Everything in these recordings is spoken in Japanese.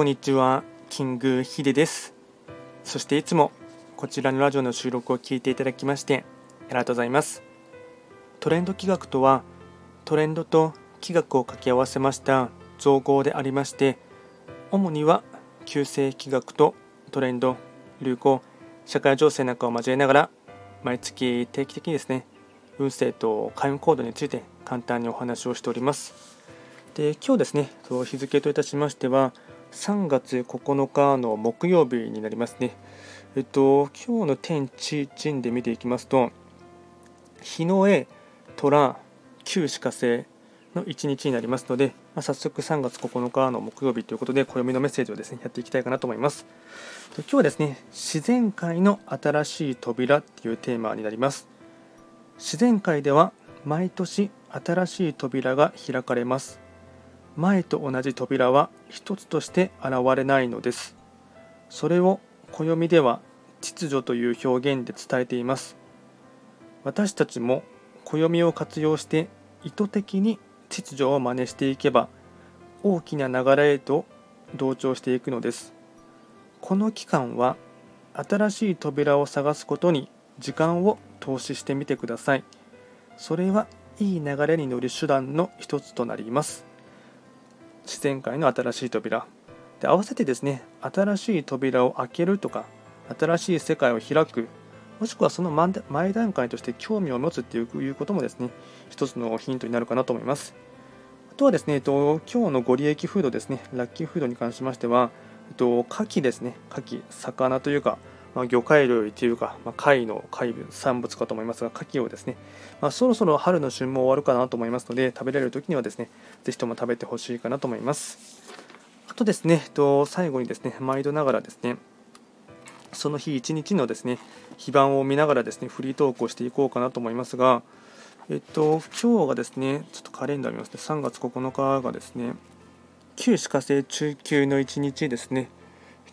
こんにちは。キングヒデです。そしていつもこちらのラジオの収録を聞いていただきましてありがとうございます。トレンド企画とはトレンドと企画を掛け合わせました造語でありまして主には旧世企画とトレンド流行社会情勢なんかを交えながら毎月定期的にですね運勢と開運コードについて簡単にお話をしております。で今日ですね日付といたしましては3月9日の木曜日になりますね。えっと今日の天地人で見ていきますと日の絵虎旧歯科星の1日になりますので、まあ、早速3月9日の木曜日ということで暦のメッセージをですねやっていきたいかなと思います。今日はですね自然界の新しい扉っていうテーマになります。自然界では毎年新しい扉が開かれます。前と同じ扉は一つとして現れないのです。それを暦では秩序という表現で伝えています。私たちも暦を活用して意図的に秩序を真似していけば大きな流れへと同調していくのです。この期間は新しい扉を探すことに時間を投資してみてください。それはいい流れに乗る手段の一つとなります。自然界の新しい扉。で合わせてですね新しい扉を開けるとか新しい世界を開くもしくはその前段階として興味を持つっていうこともですね一つのヒントになるかなと思います。あとはですね、えっと、今日のご利益フードですねラッキーフードに関しましては、えっと、牡蠣ですね。牡蠣魚というかまあ、魚介類というか、まあ、貝の貝産物かと思いますが、牡蠣をですね、まあ、そろそろ春の旬も終わるかなと思いますので、食べられる時にはですね、ぜひとも食べてほしいかなと思います。あとですね、と最後にですね、毎度ながらですね、その日一日のですね、非番を見ながらですね、フリートークをしていこうかなと思いますが、えっと、今日がですね、ちょっとカレンダー見ますね、3月9日がですね、旧歯科生中級の一日ですね、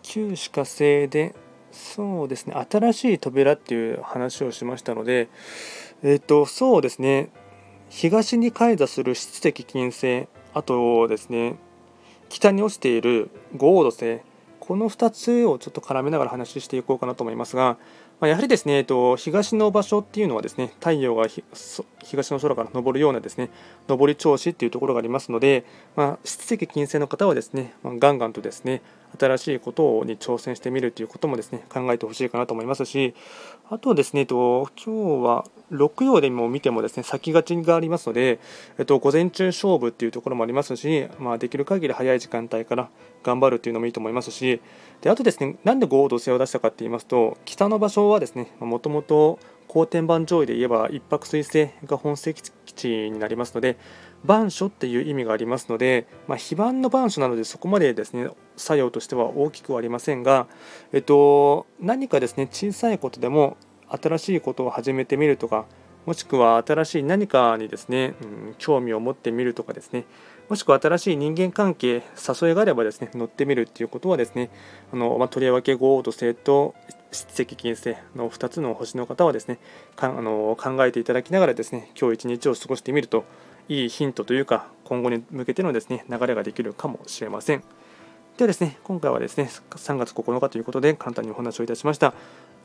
旧歯科生で、そうですね、新しい扉っていう話をしましたので、えっ、と、そうですね、東に開座する質的金星、あとですね、北に落ちている豪土星、この2つをちょっと絡めながら話していこうかなと思いますが、ま、やはりですね、えっと、東の場所っていうのはですね、太陽が東の空から昇るようなですね、上り調子っていうところがありますので、まあ、質的金星の方はですね、まあ、ガンガンとですね、新しいことに挑戦してみるということもですね、考えてほしいかなと思いますし、あとですね、えっと、今日は6曜でも見てもですね、先がちがありますので、えっと、午前中勝負っていうところもありますし、まあ、できる限り早い時間帯から頑張るっていうのもいいと思いますし、であとですね、なんで合同性を出したかって言いますと、北の場所はですね、もともと後天板上位で言えば一泊水星が本石地になりますので、板書っていう意味がありますので、まあ、非番の板書なのでそこまでですね作用としては大きくはありませんが、えっと、何かですね小さいことでも新しいことを始めてみるとかもしくは新しい何かにですね、うん、興味を持ってみるとかですねもしくは新しい人間関係誘いがあればですね乗ってみるっていうことはですねあの、まあ、とりわけ豪と星と七石金星の2つの星の方はですねあの考えていただきながらですね今日一日を過ごしてみるといいヒントというか今後に向けてのですね流れができるかもしれません。ではですね今回はですね3月9日ということで簡単にお話をいたしました。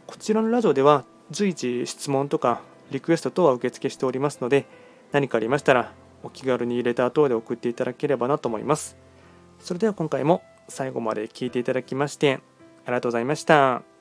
こちらのラジオでは随時質問とかリクエスト等は受付しておりますので何かありましたらお気軽にレター等で送っていただければなと思います。それでは今回も最後まで聞いていただきましてありがとうございました。